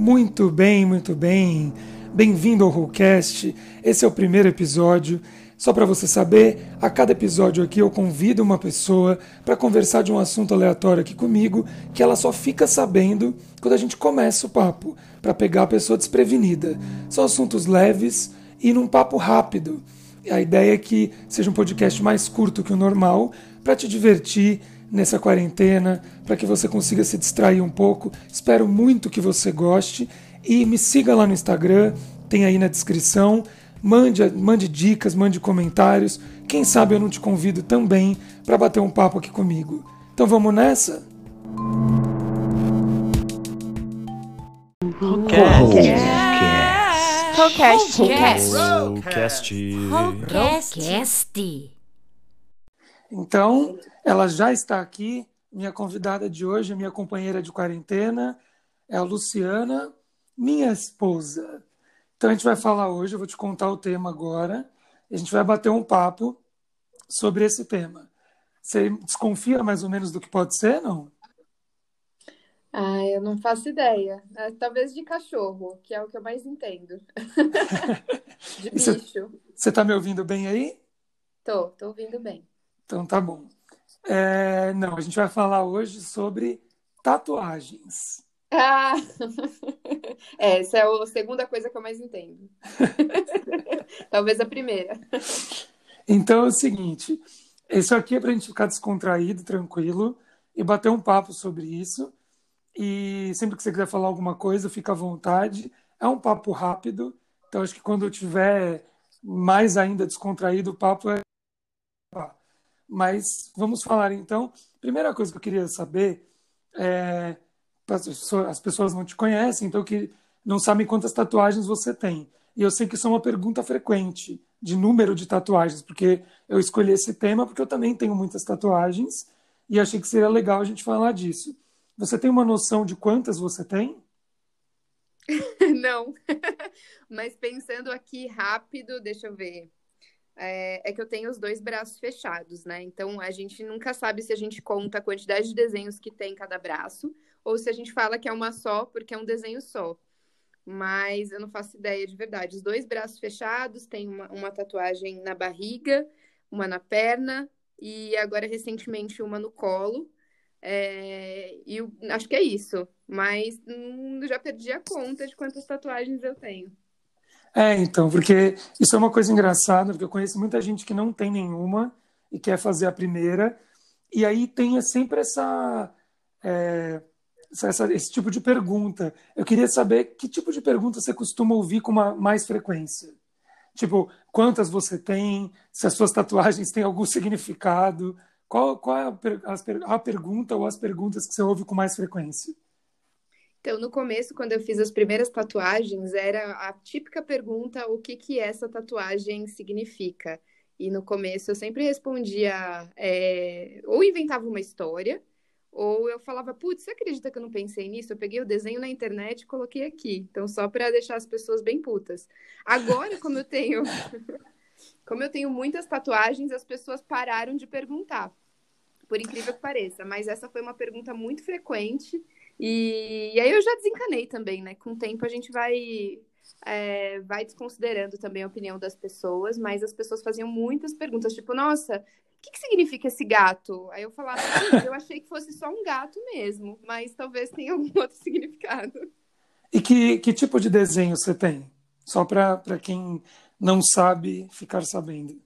Muito bem, muito bem. Bem-vindo ao Rollcast. Esse é o primeiro episódio. Só para você saber, a cada episódio aqui eu convido uma pessoa para conversar de um assunto aleatório aqui comigo, que ela só fica sabendo quando a gente começa o papo, para pegar a pessoa desprevenida. São assuntos leves e num papo rápido. A ideia é que seja um podcast mais curto que o normal, para te divertir nessa quarentena, para que você consiga se distrair um pouco. Espero muito que você goste e me siga lá no Instagram, tem aí na descrição. Mande, mande dicas, mande comentários. Quem sabe eu não te convido também para bater um papo aqui comigo. Então vamos nessa? Então, ela já está aqui. Minha convidada de hoje, minha companheira de quarentena, é a Luciana, minha esposa. Então a gente vai falar hoje, eu vou te contar o tema agora, a gente vai bater um papo sobre esse tema. Você desconfia mais ou menos do que pode ser, não? Ah, eu não faço ideia. É, talvez de cachorro, que é o que eu mais entendo. de bicho. Você está me ouvindo bem aí? Tô, tô ouvindo bem. Então tá bom. É, não, a gente vai falar hoje sobre tatuagens. Ah! É, essa é a segunda coisa que eu mais entendo. Talvez a primeira. Então é o seguinte: isso aqui é para a gente ficar descontraído, tranquilo e bater um papo sobre isso. E sempre que você quiser falar alguma coisa, fica à vontade. É um papo rápido, então acho que quando eu tiver mais ainda descontraído, o papo é. Mas vamos falar então. Primeira coisa que eu queria saber é as pessoas não te conhecem, então que não sabem quantas tatuagens você tem. E eu sei que isso é uma pergunta frequente de número de tatuagens, porque eu escolhi esse tema porque eu também tenho muitas tatuagens e achei que seria legal a gente falar disso. Você tem uma noção de quantas você tem? Não, mas pensando aqui rápido, deixa eu ver. É, é, que eu tenho os dois braços fechados, né? Então a gente nunca sabe se a gente conta a quantidade de desenhos que tem em cada braço ou se a gente fala que é uma só porque é um desenho só. Mas eu não faço ideia de verdade. Os dois braços fechados, tem uma, uma tatuagem na barriga, uma na perna e agora recentemente uma no colo. É, e eu, acho que é isso. Mas hum, já perdi a conta de quantas tatuagens eu tenho. É, então, porque isso é uma coisa engraçada, porque eu conheço muita gente que não tem nenhuma e quer fazer a primeira, e aí tem sempre essa, é, essa, esse tipo de pergunta. Eu queria saber que tipo de pergunta você costuma ouvir com uma, mais frequência. Tipo, quantas você tem, se as suas tatuagens têm algum significado, qual, qual é a, a pergunta ou as perguntas que você ouve com mais frequência? Então, no começo, quando eu fiz as primeiras tatuagens, era a típica pergunta: o que, que essa tatuagem significa? E no começo eu sempre respondia, é, ou inventava uma história, ou eu falava, putz, você acredita que eu não pensei nisso? Eu peguei o desenho na internet e coloquei aqui. Então, só para deixar as pessoas bem putas. Agora, como eu tenho. como eu tenho muitas tatuagens, as pessoas pararam de perguntar. Por incrível que pareça. Mas essa foi uma pergunta muito frequente. E, e aí eu já desencanei também, né? Com o tempo a gente vai é, vai desconsiderando também a opinião das pessoas, mas as pessoas faziam muitas perguntas, tipo, nossa, o que, que significa esse gato? Aí eu falava, eu achei que fosse só um gato mesmo, mas talvez tenha algum outro significado. E que, que tipo de desenho você tem? Só para quem não sabe ficar sabendo.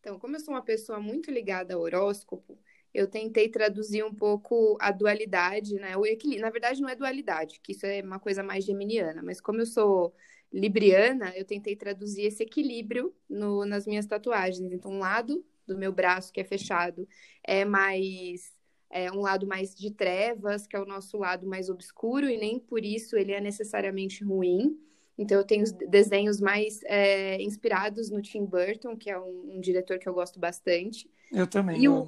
Então, como eu sou uma pessoa muito ligada ao horóscopo, eu tentei traduzir um pouco a dualidade, né? O equilíbrio. Na verdade, não é dualidade, que isso é uma coisa mais geminiana, mas como eu sou libriana, eu tentei traduzir esse equilíbrio no, nas minhas tatuagens. Então, um lado do meu braço que é fechado é mais é um lado mais de trevas, que é o nosso lado mais obscuro, e nem por isso ele é necessariamente ruim. Então, eu tenho desenhos mais é, inspirados no Tim Burton, que é um, um, diretor que eu gosto bastante. Eu também. E o,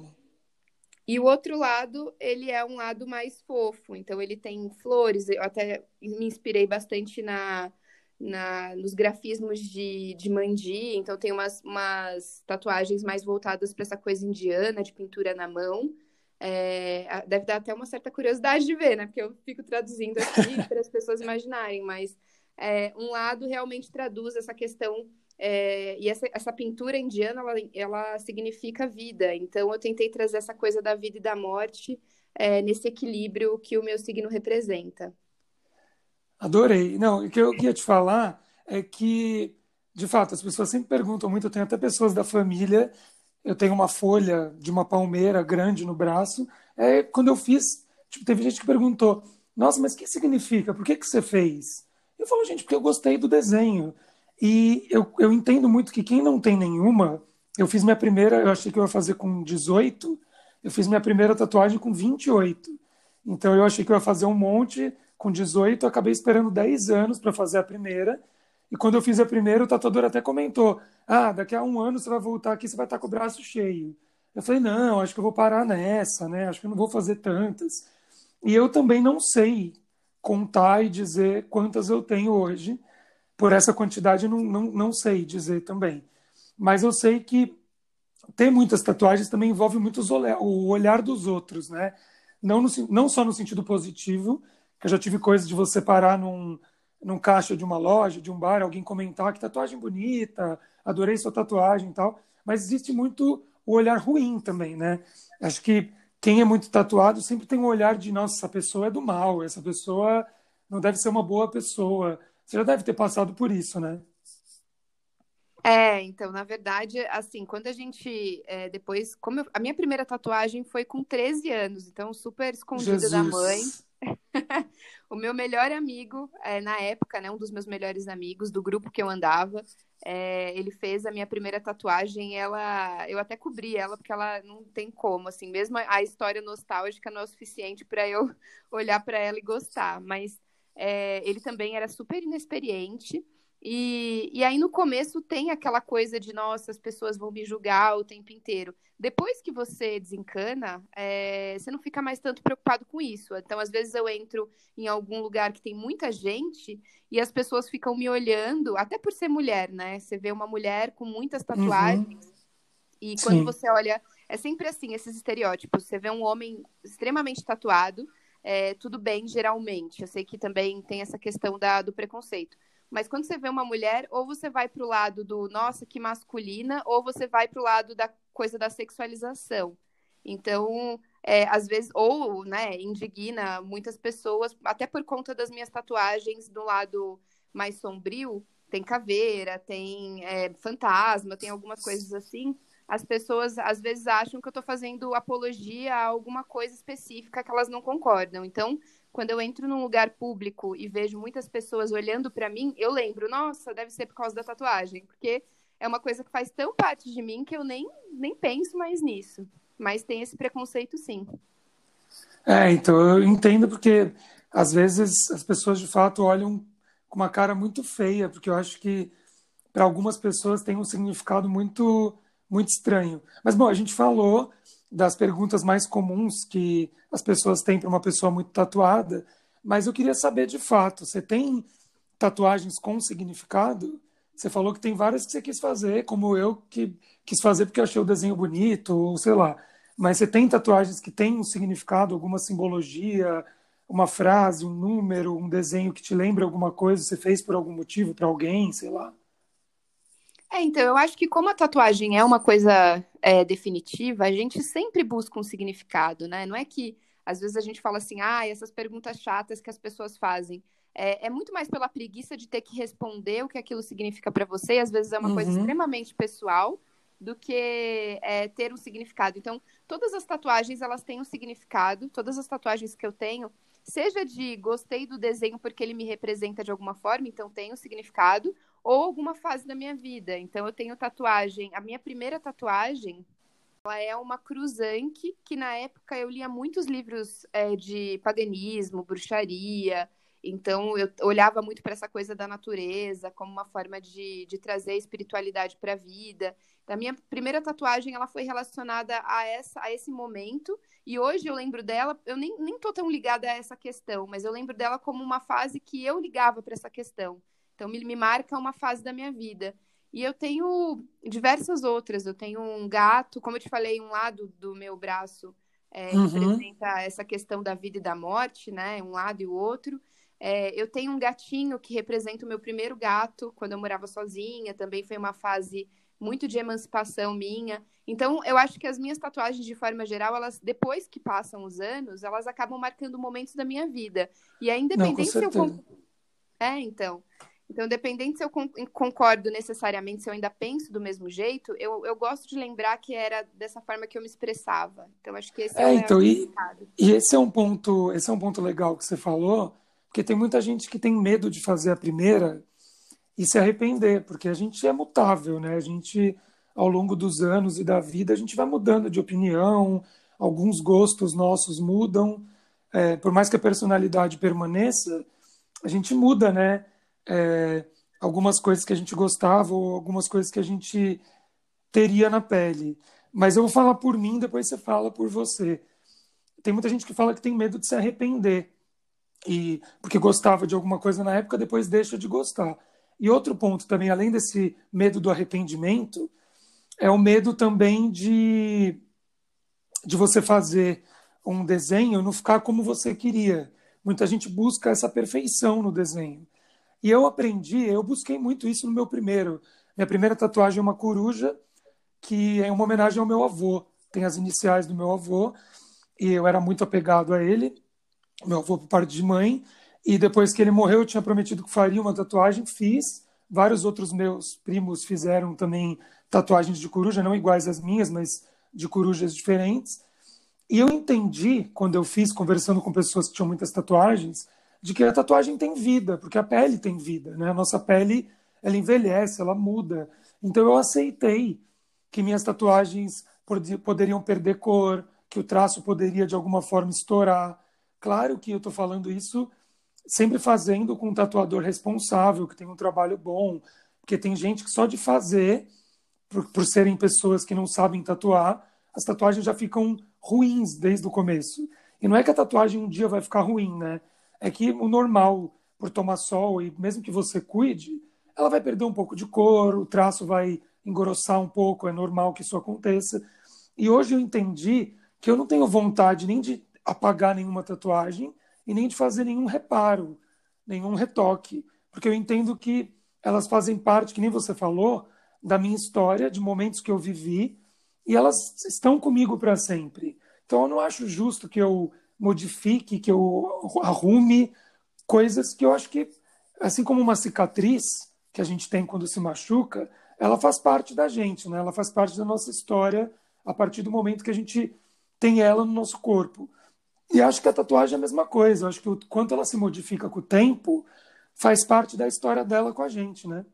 e o outro lado, ele é um lado mais fofo. Então, ele tem flores. Eu até me inspirei bastante na, na, nos grafismos de, de Mandi, então tem umas, umas tatuagens mais voltadas para essa coisa indiana, de pintura na mão. É, deve dar até uma certa curiosidade de ver, né? Porque eu fico traduzindo aqui para as pessoas imaginarem, mas é, um lado realmente traduz essa questão é, e essa, essa, pintura indiana, ela, ela, significa vida. Então, eu tentei trazer essa coisa da vida e da morte é, nesse equilíbrio que o meu signo representa. Adorei. Não, o que eu queria te falar é que, de fato, as pessoas sempre perguntam muito. Eu tenho até pessoas da família. Eu tenho uma folha de uma palmeira grande no braço. É, quando eu fiz, tipo, teve gente que perguntou: Nossa, mas o que significa? Por que, que você fez? Eu falo, gente, porque eu gostei do desenho. E eu, eu entendo muito que quem não tem nenhuma, eu fiz minha primeira, eu achei que eu ia fazer com 18, eu fiz minha primeira tatuagem com 28. Então eu achei que eu ia fazer um monte com 18, acabei esperando 10 anos para fazer a primeira. E quando eu fiz a primeira, o tatuador até comentou: Ah, daqui a um ano você vai voltar aqui, você vai estar com o braço cheio. Eu falei: Não, acho que eu vou parar nessa, né? Acho que eu não vou fazer tantas. E eu também não sei contar e dizer quantas eu tenho hoje por essa quantidade não, não, não sei dizer também. Mas eu sei que ter muitas tatuagens também envolve muito o olhar dos outros, né? Não, no, não só no sentido positivo, que eu já tive coisa de você parar num, num caixa de uma loja, de um bar, alguém comentar que tatuagem bonita, adorei sua tatuagem e tal, mas existe muito o olhar ruim também, né? Acho que quem é muito tatuado sempre tem um olhar de, nossa, essa pessoa é do mal, essa pessoa não deve ser uma boa pessoa, você já deve ter passado por isso, né? É, então, na verdade, assim, quando a gente é, depois, como eu, a minha primeira tatuagem foi com 13 anos, então super escondida Jesus. da mãe. o meu melhor amigo, é, na época, né, um dos meus melhores amigos do grupo que eu andava, é, ele fez a minha primeira tatuagem. Ela, eu até cobri ela porque ela não tem como, assim, mesmo a história nostálgica não é o suficiente para eu olhar para ela e gostar. Mas é, ele também era super inexperiente. E, e aí no começo tem aquela coisa de, nossa, as pessoas vão me julgar o tempo inteiro. Depois que você desencana, é, você não fica mais tanto preocupado com isso. Então, às vezes eu entro em algum lugar que tem muita gente e as pessoas ficam me olhando, até por ser mulher, né? Você vê uma mulher com muitas uhum. tatuagens. Uhum. E quando Sim. você olha, é sempre assim, esses estereótipos. Você vê um homem extremamente tatuado, é, tudo bem, geralmente. Eu sei que também tem essa questão da, do preconceito. Mas quando você vê uma mulher, ou você vai para o lado do nossa, que masculina, ou você vai para o lado da coisa da sexualização. Então, é, às vezes, ou, né, indigna muitas pessoas, até por conta das minhas tatuagens do lado mais sombrio, tem caveira, tem é, fantasma, tem algumas coisas assim as pessoas às vezes acham que eu estou fazendo apologia a alguma coisa específica que elas não concordam. Então, quando eu entro num lugar público e vejo muitas pessoas olhando para mim, eu lembro, nossa, deve ser por causa da tatuagem, porque é uma coisa que faz tão parte de mim que eu nem, nem penso mais nisso. Mas tem esse preconceito, sim. É, então eu entendo porque às vezes as pessoas de fato olham com uma cara muito feia, porque eu acho que para algumas pessoas tem um significado muito muito estranho. Mas, bom, a gente falou das perguntas mais comuns que as pessoas têm para uma pessoa muito tatuada, mas eu queria saber de fato: você tem tatuagens com significado? Você falou que tem várias que você quis fazer, como eu que quis fazer porque achei o desenho bonito, ou sei lá. Mas você tem tatuagens que têm um significado, alguma simbologia, uma frase, um número, um desenho que te lembra alguma coisa, você fez por algum motivo para alguém, sei lá? É, então, eu acho que como a tatuagem é uma coisa é, definitiva, a gente sempre busca um significado, né? Não é que às vezes a gente fala assim, ah, essas perguntas chatas que as pessoas fazem. É, é muito mais pela preguiça de ter que responder o que aquilo significa para você, e às vezes é uma uhum. coisa extremamente pessoal, do que é, ter um significado. Então, todas as tatuagens, elas têm um significado, todas as tatuagens que eu tenho, seja de gostei do desenho porque ele me representa de alguma forma, então tem um significado, ou alguma fase da minha vida. Então eu tenho tatuagem, a minha primeira tatuagem, ela é uma cruzanque, que na época eu lia muitos livros é, de paganismo, bruxaria, então eu olhava muito para essa coisa da natureza como uma forma de, de trazer espiritualidade para a vida. A minha primeira tatuagem ela foi relacionada a essa a esse momento e hoje eu lembro dela, eu nem, nem tão ligada a essa questão, mas eu lembro dela como uma fase que eu ligava para essa questão. Então, me, me marca uma fase da minha vida. E eu tenho diversas outras. Eu tenho um gato, como eu te falei, um lado do meu braço é, uhum. representa essa questão da vida e da morte, né? Um lado e o outro. É, eu tenho um gatinho que representa o meu primeiro gato, quando eu morava sozinha, também foi uma fase muito de emancipação minha. Então, eu acho que as minhas tatuagens, de forma geral, elas, depois que passam os anos, elas acabam marcando momentos da minha vida. E é independente Não, se eu. É, então. Então, independente se eu concordo necessariamente, se eu ainda penso do mesmo jeito, eu, eu gosto de lembrar que era dessa forma que eu me expressava. Então, acho que esse é, é o então, e, e esse é um ponto, esse é um ponto legal que você falou, porque tem muita gente que tem medo de fazer a primeira e se arrepender, porque a gente é mutável, né? A gente, ao longo dos anos e da vida, a gente vai mudando de opinião, alguns gostos nossos mudam, é, por mais que a personalidade permaneça, a gente muda, né? É, algumas coisas que a gente gostava ou algumas coisas que a gente teria na pele. Mas eu vou falar por mim, depois você fala por você. Tem muita gente que fala que tem medo de se arrepender e porque gostava de alguma coisa na época, depois deixa de gostar. E outro ponto também, além desse medo do arrependimento, é o medo também de, de você fazer um desenho não ficar como você queria. Muita gente busca essa perfeição no desenho. E eu aprendi, eu busquei muito isso no meu primeiro. Minha primeira tatuagem é uma coruja, que é uma homenagem ao meu avô. Tem as iniciais do meu avô, e eu era muito apegado a ele, meu avô por parte de mãe. E depois que ele morreu, eu tinha prometido que faria uma tatuagem, fiz. Vários outros meus primos fizeram também tatuagens de coruja, não iguais às minhas, mas de corujas diferentes. E eu entendi, quando eu fiz, conversando com pessoas que tinham muitas tatuagens, de que a tatuagem tem vida, porque a pele tem vida, né? A nossa pele, ela envelhece, ela muda. Então eu aceitei que minhas tatuagens poderiam perder cor, que o traço poderia de alguma forma estourar. Claro que eu estou falando isso sempre fazendo com um tatuador responsável, que tem um trabalho bom, porque tem gente que só de fazer, por, por serem pessoas que não sabem tatuar, as tatuagens já ficam ruins desde o começo. E não é que a tatuagem um dia vai ficar ruim, né? É que o normal, por tomar sol e mesmo que você cuide, ela vai perder um pouco de cor, o traço vai engrossar um pouco, é normal que isso aconteça. E hoje eu entendi que eu não tenho vontade nem de apagar nenhuma tatuagem, e nem de fazer nenhum reparo, nenhum retoque, porque eu entendo que elas fazem parte, que nem você falou, da minha história, de momentos que eu vivi, e elas estão comigo para sempre. Então eu não acho justo que eu modifique, que eu arrume coisas que eu acho que, assim como uma cicatriz que a gente tem quando se machuca, ela faz parte da gente, né? Ela faz parte da nossa história a partir do momento que a gente tem ela no nosso corpo. E acho que a tatuagem é a mesma coisa. Acho que o quanto ela se modifica com o tempo faz parte da história dela com a gente, né?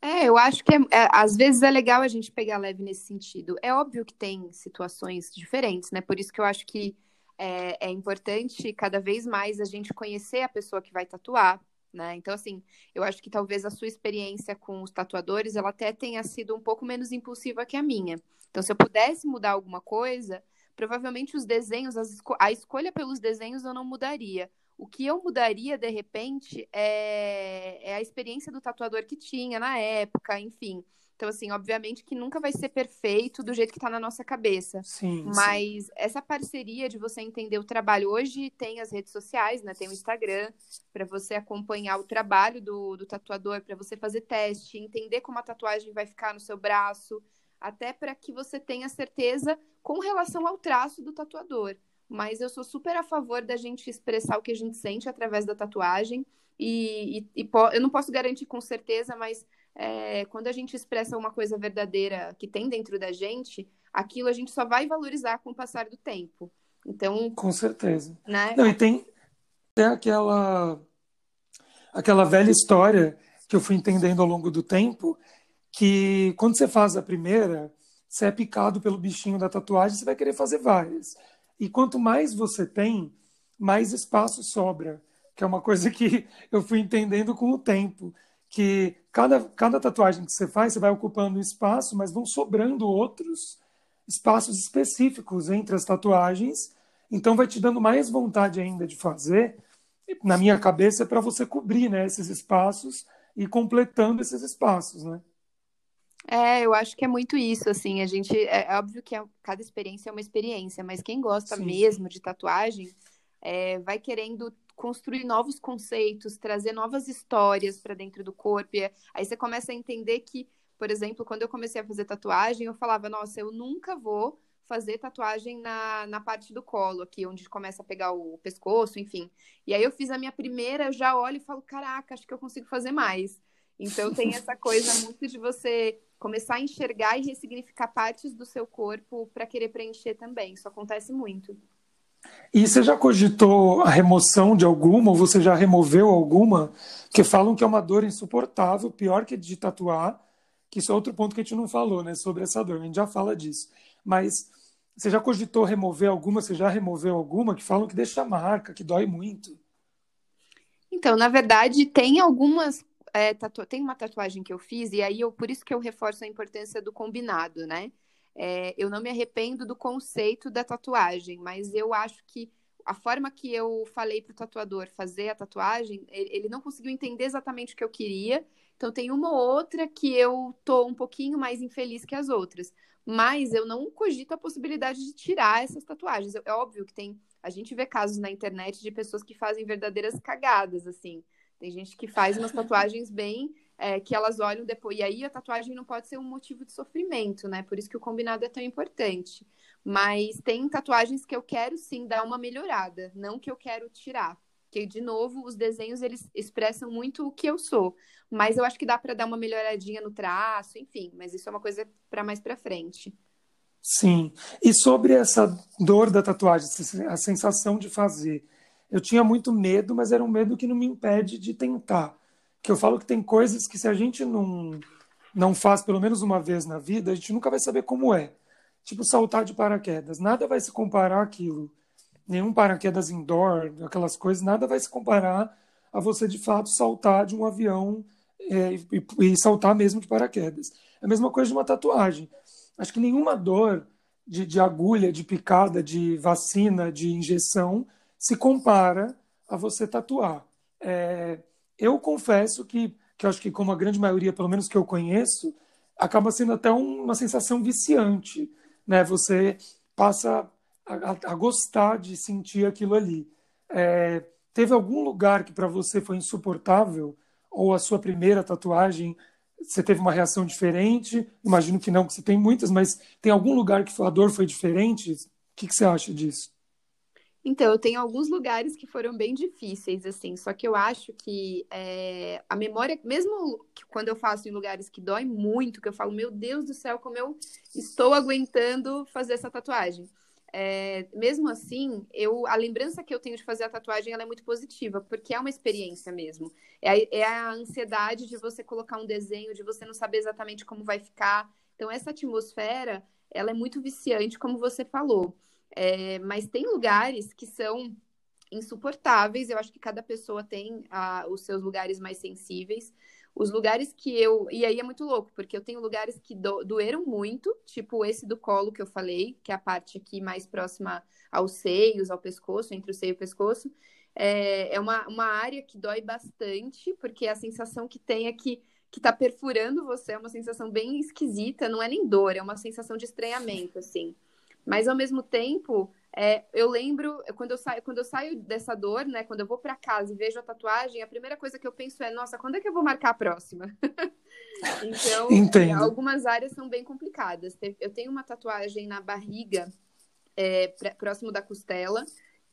É, eu acho que é, é, às vezes é legal a gente pegar leve nesse sentido. É óbvio que tem situações diferentes, né? Por isso que eu acho que é, é importante cada vez mais a gente conhecer a pessoa que vai tatuar, né? Então, assim, eu acho que talvez a sua experiência com os tatuadores, ela até tenha sido um pouco menos impulsiva que a minha. Então, se eu pudesse mudar alguma coisa, provavelmente os desenhos, esco a escolha pelos desenhos eu não mudaria. O que eu mudaria, de repente, é, é a experiência do tatuador que tinha na época, enfim. Então, assim, obviamente que nunca vai ser perfeito do jeito que está na nossa cabeça. Sim. Mas sim. essa parceria de você entender o trabalho. Hoje tem as redes sociais, né? Tem o Instagram, para você acompanhar o trabalho do, do tatuador, para você fazer teste, entender como a tatuagem vai ficar no seu braço até para que você tenha certeza com relação ao traço do tatuador. Mas eu sou super a favor da gente expressar o que a gente sente através da tatuagem. E, e, e eu não posso garantir com certeza, mas é, quando a gente expressa uma coisa verdadeira que tem dentro da gente, aquilo a gente só vai valorizar com o passar do tempo. Então. Com certeza. Né? Não, e tem, tem aquela, aquela velha história que eu fui entendendo ao longo do tempo, que quando você faz a primeira, você é picado pelo bichinho da tatuagem, você vai querer fazer várias. E quanto mais você tem, mais espaço sobra, que é uma coisa que eu fui entendendo com o tempo, que cada, cada tatuagem que você faz, você vai ocupando um espaço, mas vão sobrando outros espaços específicos entre as tatuagens, então vai te dando mais vontade ainda de fazer. Na minha cabeça é para você cobrir né, esses espaços e completando esses espaços, né? É, eu acho que é muito isso, assim, a gente, é, é óbvio que é, cada experiência é uma experiência, mas quem gosta Sim. mesmo de tatuagem é, vai querendo construir novos conceitos, trazer novas histórias para dentro do corpo, e aí você começa a entender que, por exemplo, quando eu comecei a fazer tatuagem, eu falava, nossa, eu nunca vou fazer tatuagem na, na parte do colo, aqui, onde começa a pegar o pescoço, enfim. E aí eu fiz a minha primeira, eu já olho e falo, caraca, acho que eu consigo fazer mais. Então tem essa coisa muito de você começar a enxergar e ressignificar partes do seu corpo para querer preencher também. Isso acontece muito. E você já cogitou a remoção de alguma, ou você já removeu alguma? Que falam que é uma dor insuportável, pior que de tatuar, que isso é outro ponto que a gente não falou, né, sobre essa dor. A gente já fala disso. Mas você já cogitou remover alguma? Você já removeu alguma que falam que deixa marca, que dói muito? Então, na verdade, tem algumas é, tatu... tem uma tatuagem que eu fiz, e aí eu, por isso que eu reforço a importância do combinado, né? É, eu não me arrependo do conceito da tatuagem, mas eu acho que a forma que eu falei para o tatuador fazer a tatuagem, ele, não conseguiu entender exatamente o que eu queria. Então tem uma ou outra que eu tô um pouquinho mais infeliz que as outras. Mas eu não cogito a possibilidade de tirar essas tatuagens. É óbvio que tem. A gente vê casos na internet de pessoas que fazem verdadeiras cagadas, assim. Tem gente que faz umas tatuagens bem é, que elas olham depois. E aí a tatuagem não pode ser um motivo de sofrimento, né? Por isso que o combinado é tão importante. Mas tem tatuagens que eu quero sim dar uma melhorada, não que eu quero tirar. Porque, de novo, os desenhos eles expressam muito o que eu sou. Mas eu acho que dá para dar uma melhoradinha no traço, enfim. Mas isso é uma coisa para mais para frente. Sim. E sobre essa dor da tatuagem, a sensação de fazer eu tinha muito medo, mas era um medo que não me impede de tentar. Que eu falo que tem coisas que se a gente não não faz pelo menos uma vez na vida, a gente nunca vai saber como é. Tipo saltar de paraquedas, nada vai se comparar àquilo. Nenhum paraquedas indoor, aquelas coisas, nada vai se comparar a você de fato saltar de um avião é, e, e, saltar mesmo de paraquedas. É a mesma coisa de uma tatuagem. Acho que nenhuma dor de, de agulha, de picada, de vacina, de injeção se compara a você tatuar. É, eu confesso que, que acho que, como a grande maioria, pelo menos que eu conheço, acaba sendo até uma sensação viciante. Né? Você passa a, a gostar de sentir aquilo ali. É, teve algum lugar que para você foi insuportável? Ou a sua primeira tatuagem, você teve uma reação diferente? Imagino que não, que você tem muitas, mas tem algum lugar que a dor foi diferente? O que, que você acha disso? Então, eu tenho alguns lugares que foram bem difíceis, assim, só que eu acho que é, a memória, mesmo quando eu faço em lugares que dói muito, que eu falo, meu Deus do céu, como eu estou aguentando fazer essa tatuagem. É, mesmo assim, eu, a lembrança que eu tenho de fazer a tatuagem é muito positiva, porque é uma experiência mesmo. É a, é a ansiedade de você colocar um desenho, de você não saber exatamente como vai ficar. Então, essa atmosfera, ela é muito viciante, como você falou. É, mas tem lugares que são insuportáveis. Eu acho que cada pessoa tem ah, os seus lugares mais sensíveis. Os lugares que eu. E aí é muito louco, porque eu tenho lugares que do... doeram muito, tipo esse do colo que eu falei, que é a parte aqui mais próxima aos seios, ao pescoço, entre o seio e o pescoço. É, é uma, uma área que dói bastante, porque a sensação que tem é que que tá perfurando você, é uma sensação bem esquisita, não é nem dor, é uma sensação de estranhamento, assim. Mas ao mesmo tempo, é, eu lembro quando eu saio, quando eu saio dessa dor, né? Quando eu vou para casa e vejo a tatuagem, a primeira coisa que eu penso é, nossa, quando é que eu vou marcar a próxima? então, Entendo. algumas áreas são bem complicadas. Eu tenho uma tatuagem na barriga, é, próximo da costela,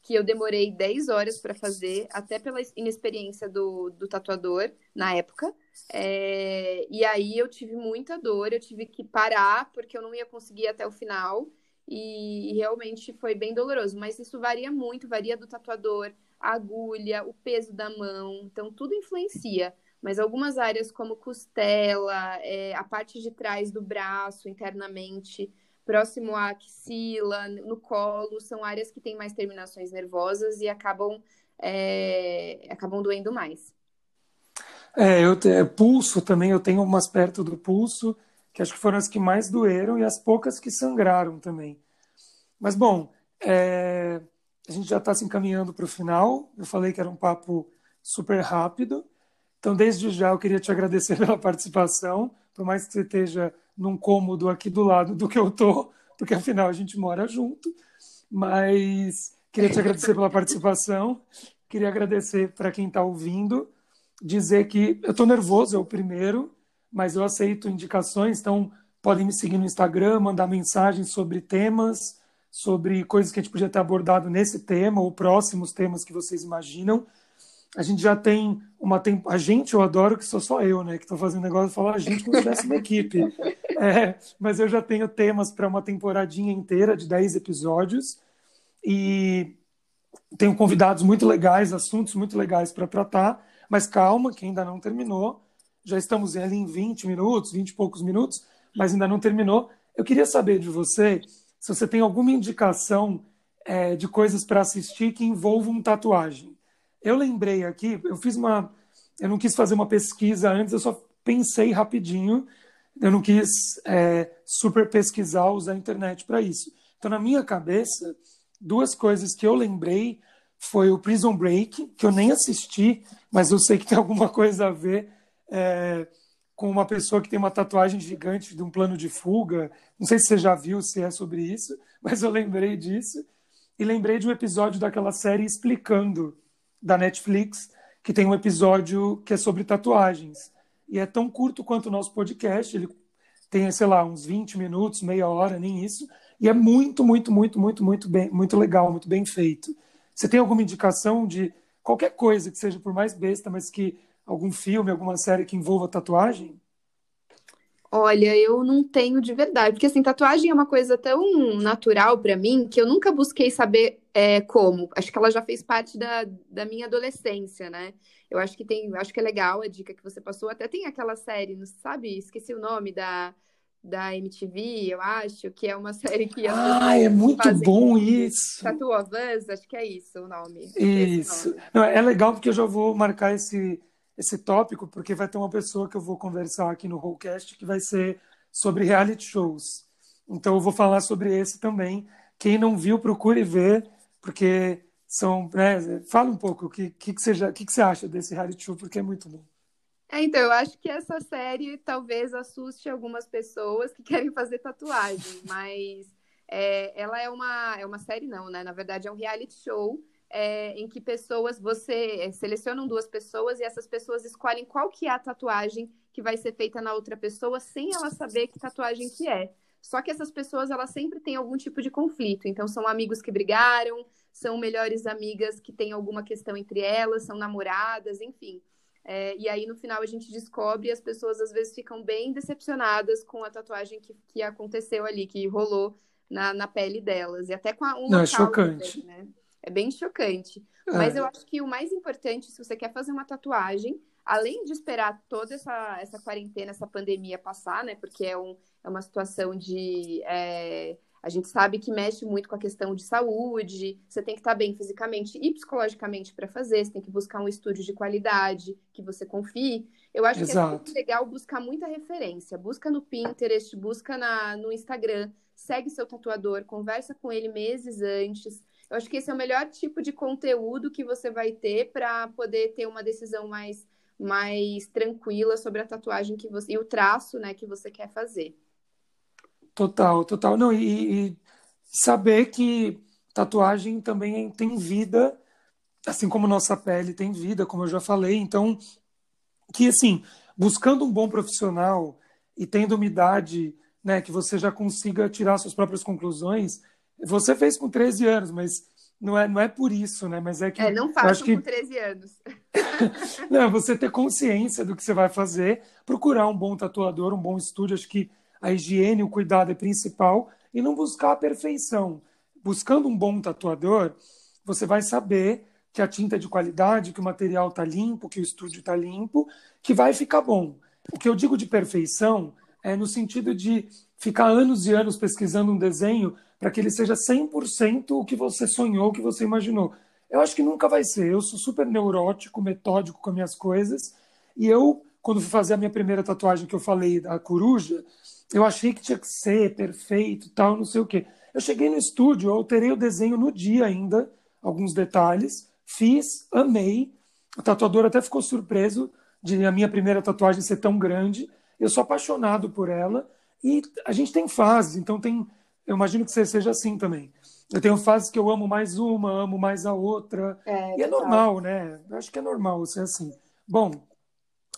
que eu demorei 10 horas para fazer, até pela inexperiência do, do tatuador na época. É, e aí eu tive muita dor, eu tive que parar porque eu não ia conseguir até o final e realmente foi bem doloroso. Mas isso varia muito, varia do tatuador, a agulha, o peso da mão, então tudo influencia. Mas algumas áreas como costela, é, a parte de trás do braço internamente, próximo à axila, no colo, são áreas que têm mais terminações nervosas e acabam, é, acabam doendo mais. É, eu te, pulso também, eu tenho umas perto do pulso, que acho que foram as que mais doeram e as poucas que sangraram também. Mas, bom, é, a gente já está se encaminhando para o final. Eu falei que era um papo super rápido. Então, desde já, eu queria te agradecer pela participação, por mais que você esteja num cômodo aqui do lado do que eu tô, porque afinal a gente mora junto. Mas queria te agradecer pela participação, queria agradecer para quem está ouvindo, dizer que eu estou nervoso, é o primeiro, mas eu aceito indicações, então podem me seguir no Instagram, mandar mensagens sobre temas, sobre coisas que a gente podia ter abordado nesse tema ou próximos temas que vocês imaginam a gente já tem uma tempo. A gente, eu adoro que sou só eu, né? Que estou fazendo negócio de falar a gente como se tivesse uma equipe. É, mas eu já tenho temas para uma temporadinha inteira de 10 episódios e tenho convidados muito legais, assuntos muito legais para tratar. Mas calma, que ainda não terminou. Já estamos ali em 20 minutos, 20 e poucos minutos, mas ainda não terminou. Eu queria saber de você se você tem alguma indicação é, de coisas para assistir que envolvam tatuagem. Eu lembrei aqui, eu fiz uma. Eu não quis fazer uma pesquisa antes, eu só pensei rapidinho. Eu não quis é, super pesquisar, usar a internet para isso. Então, na minha cabeça, duas coisas que eu lembrei foi o Prison Break, que eu nem assisti, mas eu sei que tem alguma coisa a ver é, com uma pessoa que tem uma tatuagem gigante de um plano de fuga. Não sei se você já viu, se é sobre isso, mas eu lembrei disso. E lembrei de um episódio daquela série explicando da Netflix, que tem um episódio que é sobre tatuagens. E é tão curto quanto o nosso podcast, ele tem, sei lá, uns 20 minutos, meia hora, nem isso. E é muito, muito, muito, muito, muito bem, muito legal, muito bem feito. Você tem alguma indicação de qualquer coisa que seja por mais besta, mas que algum filme, alguma série que envolva tatuagem? Olha, eu não tenho de verdade, porque assim, tatuagem é uma coisa tão natural para mim que eu nunca busquei saber é, como. Acho que ela já fez parte da, da minha adolescência, né? Eu acho que tem, acho que é legal a dica que você passou. Até tem aquela série, não sabe? Esqueci o nome da da MTV, eu acho, que é uma série que Ah, é muito bom isso. Tattoo of Us, acho que é isso o nome. Isso. Nome. Não, é legal porque eu já vou marcar esse esse tópico, porque vai ter uma pessoa que eu vou conversar aqui no Rollcast que vai ser sobre reality shows. Então eu vou falar sobre esse também. Quem não viu, procure ver, porque são. Né, fala um pouco o que, que, que, você que, que você acha desse reality show, porque é muito bom. É, então, eu acho que essa série talvez assuste algumas pessoas que querem fazer tatuagem, mas é, ela é uma, é uma série, não, né? Na verdade, é um reality show é, em que pessoas, você é, selecionam duas pessoas e essas pessoas escolhem qual que é a tatuagem que vai ser feita na outra pessoa sem ela saber que tatuagem que é. Só que essas pessoas, elas sempre têm algum tipo de conflito. Então, são amigos que brigaram, são melhores amigas que têm alguma questão entre elas, são namoradas, enfim. É, e aí, no final, a gente descobre e as pessoas, às vezes, ficam bem decepcionadas com a tatuagem que, que aconteceu ali, que rolou na, na pele delas. E até com a, uma Não, é chocante. né? É bem chocante. É. Mas eu acho que o mais importante, se você quer fazer uma tatuagem, além de esperar toda essa, essa quarentena, essa pandemia passar, né? Porque é, um, é uma situação de. É, a gente sabe que mexe muito com a questão de saúde, você tem que estar bem fisicamente e psicologicamente para fazer, você tem que buscar um estúdio de qualidade que você confie. Eu acho Exato. que é muito legal buscar muita referência. Busca no Pinterest, busca na, no Instagram, segue seu tatuador, conversa com ele meses antes eu acho que esse é o melhor tipo de conteúdo que você vai ter para poder ter uma decisão mais, mais tranquila sobre a tatuagem que você e o traço, né, que você quer fazer. Total, total. Não, e, e saber que tatuagem também tem vida, assim como nossa pele tem vida, como eu já falei. Então, que assim, buscando um bom profissional e tendo uma idade, né, que você já consiga tirar suas próprias conclusões, você fez com 13 anos, mas não é, não é por isso, né? Mas é que. É, não faço que... com 13 anos. não, você ter consciência do que você vai fazer, procurar um bom tatuador, um bom estúdio. Acho que a higiene, o cuidado é principal e não buscar a perfeição. Buscando um bom tatuador, você vai saber que a tinta é de qualidade, que o material está limpo, que o estúdio está limpo, que vai ficar bom. O que eu digo de perfeição é no sentido de ficar anos e anos pesquisando um desenho para que ele seja 100% o que você sonhou, o que você imaginou. Eu acho que nunca vai ser. Eu sou super neurótico, metódico com as minhas coisas. E eu, quando fui fazer a minha primeira tatuagem que eu falei, da coruja, eu achei que tinha que ser perfeito, tal, não sei o quê. Eu cheguei no estúdio, eu alterei o desenho no dia ainda, alguns detalhes, fiz, amei. O tatuador até ficou surpreso de a minha primeira tatuagem ser tão grande. Eu sou apaixonado por ela E a gente tem fases, então tem. Eu imagino que você seja assim também. Eu tenho fases que eu amo mais uma, amo mais a outra. É, e é normal, né? Eu acho que é normal ser assim. Bom,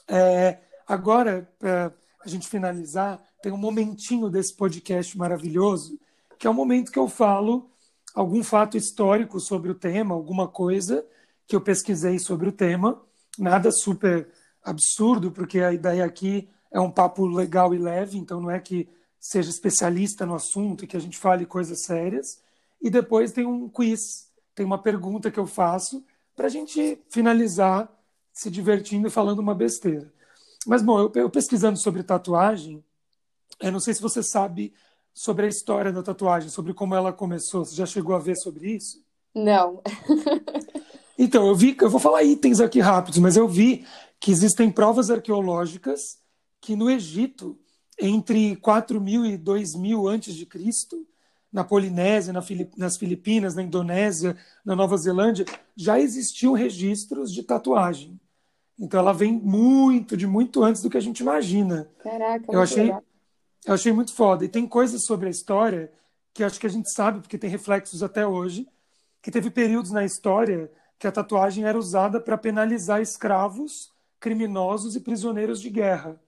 é, agora, para a gente finalizar, tem um momentinho desse podcast maravilhoso, que é o momento que eu falo algum fato histórico sobre o tema, alguma coisa que eu pesquisei sobre o tema. Nada super absurdo, porque a ideia aqui é um papo legal e leve, então não é que seja especialista no assunto e que a gente fale coisas sérias. E depois tem um quiz, tem uma pergunta que eu faço para a gente finalizar se divertindo e falando uma besteira. Mas, bom, eu, eu pesquisando sobre tatuagem, eu não sei se você sabe sobre a história da tatuagem, sobre como ela começou. Você já chegou a ver sobre isso? Não. então, eu vi, eu vou falar itens aqui rápidos, mas eu vi que existem provas arqueológicas que no Egito, entre 4.000 e 2.000 antes de Cristo, na Polinésia, na Filip, nas Filipinas, na Indonésia, na Nova Zelândia, já existiam registros de tatuagem. Então ela vem muito, de muito antes do que a gente imagina. Caraca, eu achei, legal. eu achei muito foda. E tem coisas sobre a história que acho que a gente sabe, porque tem reflexos até hoje, que teve períodos na história que a tatuagem era usada para penalizar escravos, criminosos e prisioneiros de guerra.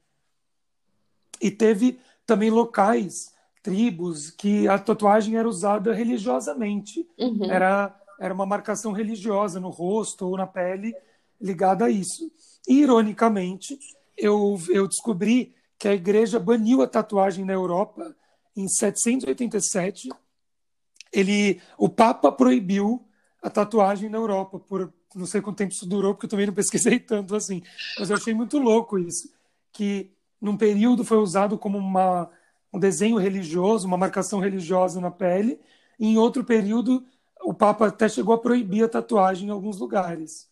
E teve também locais, tribos, que a tatuagem era usada religiosamente. Uhum. Era, era uma marcação religiosa no rosto ou na pele ligada a isso. E, ironicamente, eu, eu descobri que a igreja baniu a tatuagem na Europa em 787. Ele, o Papa proibiu a tatuagem na Europa por não sei quanto tempo isso durou, porque eu também não pesquisei tanto assim. Mas eu achei muito louco isso, que num período foi usado como uma, um desenho religioso, uma marcação religiosa na pele, e em outro período o Papa até chegou a proibir a tatuagem em alguns lugares.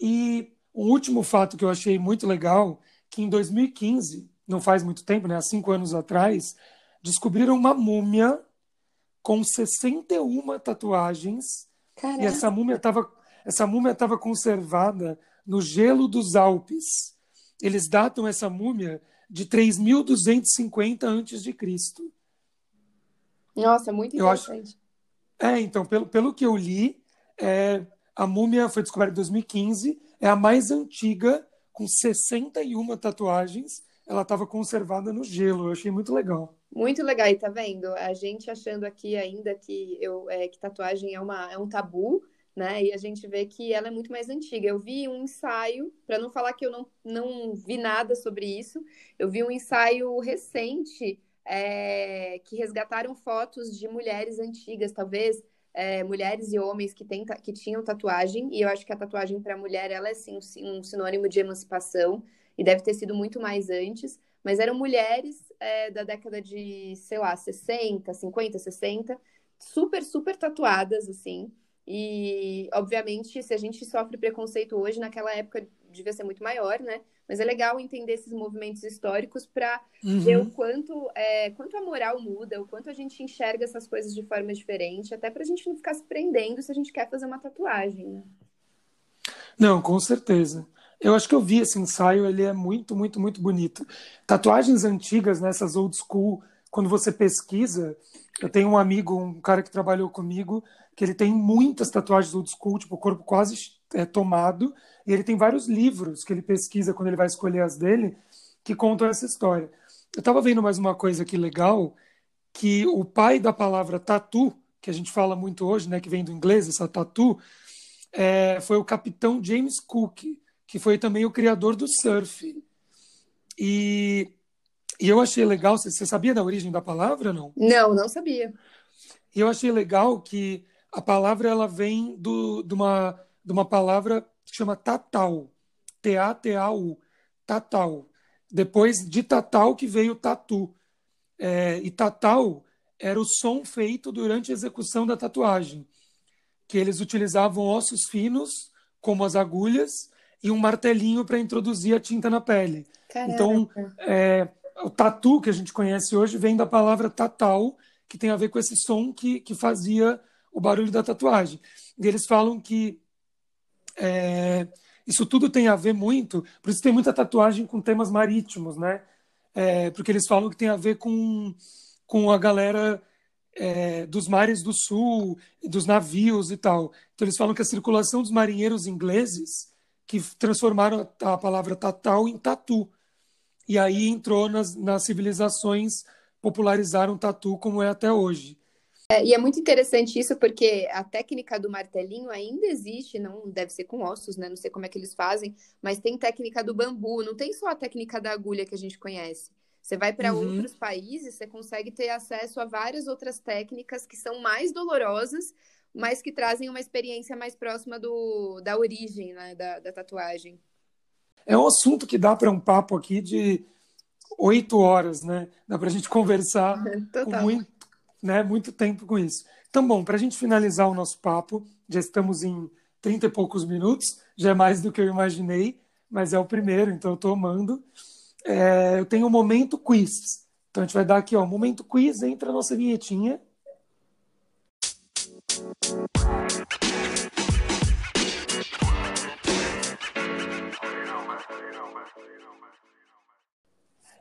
E um último fato que eu achei muito legal, que em 2015, não faz muito tempo, né, há cinco anos atrás, descobriram uma múmia com 61 tatuagens. Caramba. E essa múmia estava essa múmia estava conservada no gelo dos Alpes. Eles datam essa múmia de 3.250 antes de Cristo. Nossa, muito interessante. Acho... É, então, pelo, pelo que eu li, é, a múmia foi descoberta em 2015, é a mais antiga, com 61 tatuagens. Ela estava conservada no gelo. Eu achei muito legal. Muito legal, e tá vendo? A gente achando aqui ainda que, eu, é, que tatuagem é, uma, é um tabu, né? E a gente vê que ela é muito mais antiga. Eu vi um ensaio, para não falar que eu não, não vi nada sobre isso, eu vi um ensaio recente é, que resgataram fotos de mulheres antigas, talvez é, mulheres e homens que, tem, que tinham tatuagem, e eu acho que a tatuagem para mulher ela é sim um sinônimo de emancipação, e deve ter sido muito mais antes, mas eram mulheres é, da década de, sei lá, 60, 50, 60, super, super tatuadas, assim, e, obviamente, se a gente sofre preconceito hoje, naquela época devia ser muito maior, né? Mas é legal entender esses movimentos históricos para uhum. ver o quanto, é, quanto a moral muda, o quanto a gente enxerga essas coisas de forma diferente, até para a gente não ficar se prendendo se a gente quer fazer uma tatuagem, né? Não, com certeza. Eu acho que eu vi esse ensaio, ele é muito, muito, muito bonito. Tatuagens antigas, nessas old school, quando você pesquisa, eu tenho um amigo, um cara que trabalhou comigo, que ele tem muitas tatuagens old school, tipo, o corpo quase é, tomado, e ele tem vários livros que ele pesquisa quando ele vai escolher as dele, que contam essa história. Eu estava vendo mais uma coisa aqui legal, que o pai da palavra tatu, que a gente fala muito hoje, né, que vem do inglês, essa tatu, é, foi o capitão James Cook, que foi também o criador do surf. E, e eu achei legal, você, você sabia da origem da palavra, não? Não, não sabia. E eu achei legal que a palavra ela vem do, de, uma, de uma palavra que chama tatal. T-A-T-A-U. Tatal. Depois de tatal que veio tatu. É, e tatal era o som feito durante a execução da tatuagem. Que eles utilizavam ossos finos, como as agulhas, e um martelinho para introduzir a tinta na pele. Caraca. Então, é, o tatu que a gente conhece hoje vem da palavra tatal, que tem a ver com esse som que, que fazia o barulho da tatuagem. E eles falam que é, isso tudo tem a ver muito, por isso tem muita tatuagem com temas marítimos, né? é, porque eles falam que tem a ver com, com a galera é, dos mares do sul, dos navios e tal. Então eles falam que a circulação dos marinheiros ingleses que transformaram a, palavra tatal em tatu. E aí entrou nas, nas civilizações, popularizaram tatu como é até hoje. É, e é muito interessante isso porque a técnica do martelinho ainda existe, não deve ser com ossos, né? Não sei como é que eles fazem, mas tem técnica do bambu, não tem só a técnica da agulha que a gente conhece. Você vai para uhum. outros países, você consegue ter acesso a várias outras técnicas que são mais dolorosas, mas que trazem uma experiência mais próxima do, da origem né, da, da tatuagem. É um assunto que dá para um papo aqui de oito horas, né? Dá para a gente conversar com muito, né, muito tempo com isso. Então, bom, para a gente finalizar o nosso papo, já estamos em trinta e poucos minutos, já é mais do que eu imaginei, mas é o primeiro, então eu estou amando é, eu tenho um momento quiz. Então a gente vai dar aqui, ó, momento quiz, entra a nossa vinhetinha.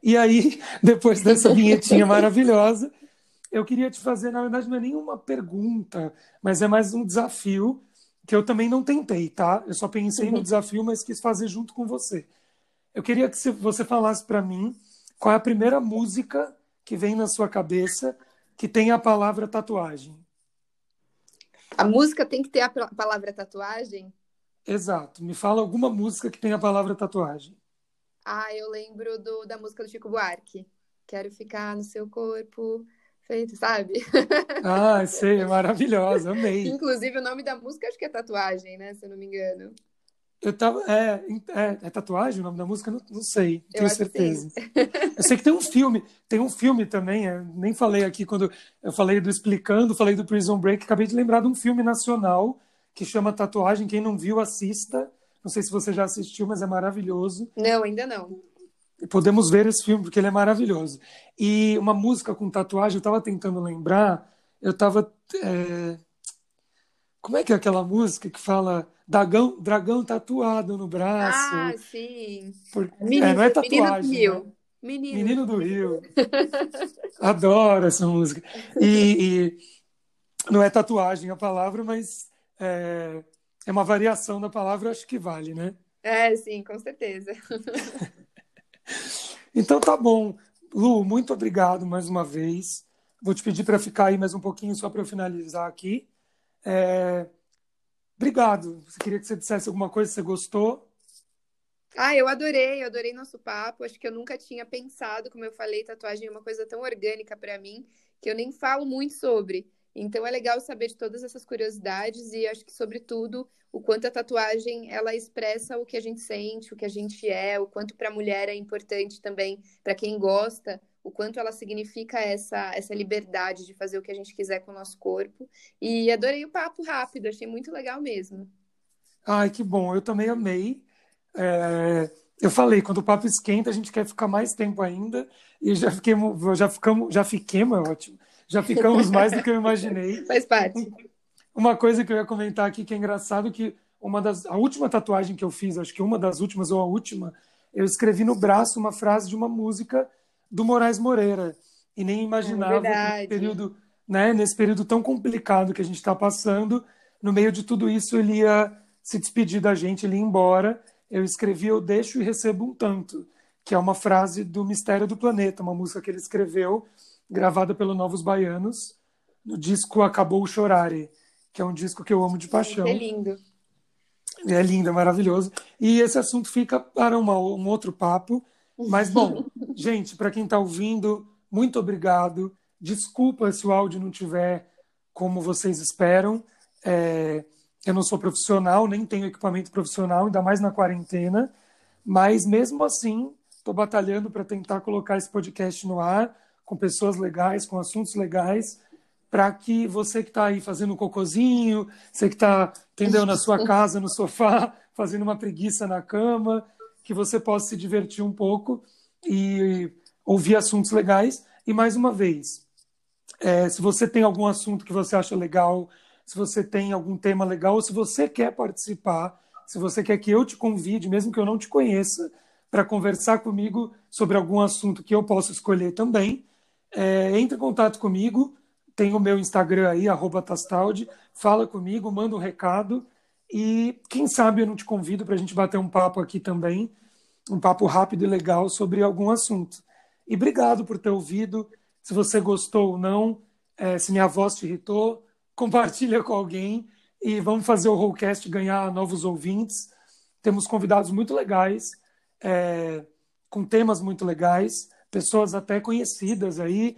E aí, depois dessa vinhetinha maravilhosa, eu queria te fazer, na verdade, não é nenhuma pergunta, mas é mais um desafio que eu também não tentei, tá? Eu só pensei no uhum. desafio, mas quis fazer junto com você. Eu queria que você falasse para mim qual é a primeira música que vem na sua cabeça que tem a palavra tatuagem. A música tem que ter a palavra tatuagem? Exato. Me fala alguma música que tem a palavra tatuagem. Ah, eu lembro do, da música do Chico Buarque. Quero ficar no seu corpo, feito, sabe? Ah, sei, é maravilhosa, amei. Inclusive, o nome da música acho que é tatuagem, né? Se eu não me engano. Eu tava. É, é, é, tatuagem o nome da música? Não, não sei, não tenho certeza. Eu sei que tem um filme, tem um filme também, nem falei aqui quando eu falei do Explicando, falei do Prison Break, acabei de lembrar de um filme nacional que chama Tatuagem. Quem não viu, assista. Não sei se você já assistiu, mas é maravilhoso. Não, ainda não. Podemos ver esse filme, porque ele é maravilhoso. E uma música com tatuagem, eu estava tentando lembrar, eu estava. É... Como é que é aquela música que fala dragão, dragão tatuado no braço. Ah, sim. Por... Menino, é, não é tatuagem. Menino do Rio. Né? Menino. Menino do Rio. Adoro essa música. E, e, não é tatuagem a palavra, mas é, é uma variação da palavra, acho que vale, né? É, sim, com certeza. então tá bom. Lu, muito obrigado mais uma vez. Vou te pedir para ficar aí mais um pouquinho só para eu finalizar aqui. É, Obrigado. Você queria que você dissesse alguma coisa, você gostou? Ah, eu adorei, eu adorei nosso papo. Acho que eu nunca tinha pensado, como eu falei, tatuagem é uma coisa tão orgânica para mim que eu nem falo muito sobre. Então é legal saber de todas essas curiosidades e acho que sobretudo o quanto a tatuagem ela expressa o que a gente sente, o que a gente é, o quanto para a mulher é importante também, para quem gosta, o quanto ela significa essa, essa liberdade de fazer o que a gente quiser com o nosso corpo. E adorei o papo rápido, achei muito legal mesmo. Ai, que bom, eu também amei. É, eu falei, quando o papo esquenta, a gente quer ficar mais tempo ainda, e já fiquemos, já ficamos, já fiquemos, é ótimo, já ficamos mais do que eu imaginei. Faz parte. Uma coisa que eu ia comentar aqui que é engraçado que uma das a última tatuagem que eu fiz, acho que uma das últimas ou a última, eu escrevi no braço uma frase de uma música do Moraes Moreira. E nem imaginava é período, né, nesse período tão complicado que a gente está passando, no meio de tudo isso ele ia se despedir da gente, ele ia embora. Eu escrevi Eu Deixo e Recebo um Tanto, que é uma frase do Mistério do Planeta, uma música que ele escreveu, gravada pelo Novos Baianos, no disco Acabou o Chorare, que é um disco que eu amo de paixão. É lindo. É lindo, é maravilhoso. E esse assunto fica para uma, um outro papo. Mas, bom, gente, para quem está ouvindo, muito obrigado. Desculpa se o áudio não tiver como vocês esperam. É, eu não sou profissional, nem tenho equipamento profissional, ainda mais na quarentena. Mas, mesmo assim, estou batalhando para tentar colocar esse podcast no ar, com pessoas legais, com assuntos legais, para que você que está aí fazendo cocôzinho, você que está, entendeu, na sua casa, no sofá, fazendo uma preguiça na cama, que você possa se divertir um pouco e ouvir assuntos legais. E mais uma vez, é, se você tem algum assunto que você acha legal, se você tem algum tema legal, ou se você quer participar, se você quer que eu te convide, mesmo que eu não te conheça, para conversar comigo sobre algum assunto que eu possa escolher também, é, entre em contato comigo. Tem o meu Instagram aí, Tastaldi. Fala comigo, manda um recado. E quem sabe eu não te convido para a gente bater um papo aqui também, um papo rápido e legal sobre algum assunto. E obrigado por ter ouvido. Se você gostou ou não, é, se minha voz te irritou, compartilha com alguém e vamos fazer o Rollcast ganhar novos ouvintes. Temos convidados muito legais, é, com temas muito legais, pessoas até conhecidas aí,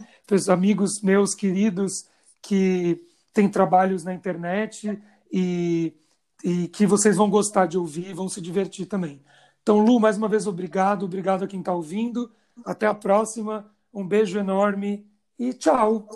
amigos meus queridos que têm trabalhos na internet e, e que vocês vão gostar de ouvir, vão se divertir também. Então, Lu, mais uma vez, obrigado. Obrigado a quem está ouvindo. Até a próxima. Um beijo enorme e tchau.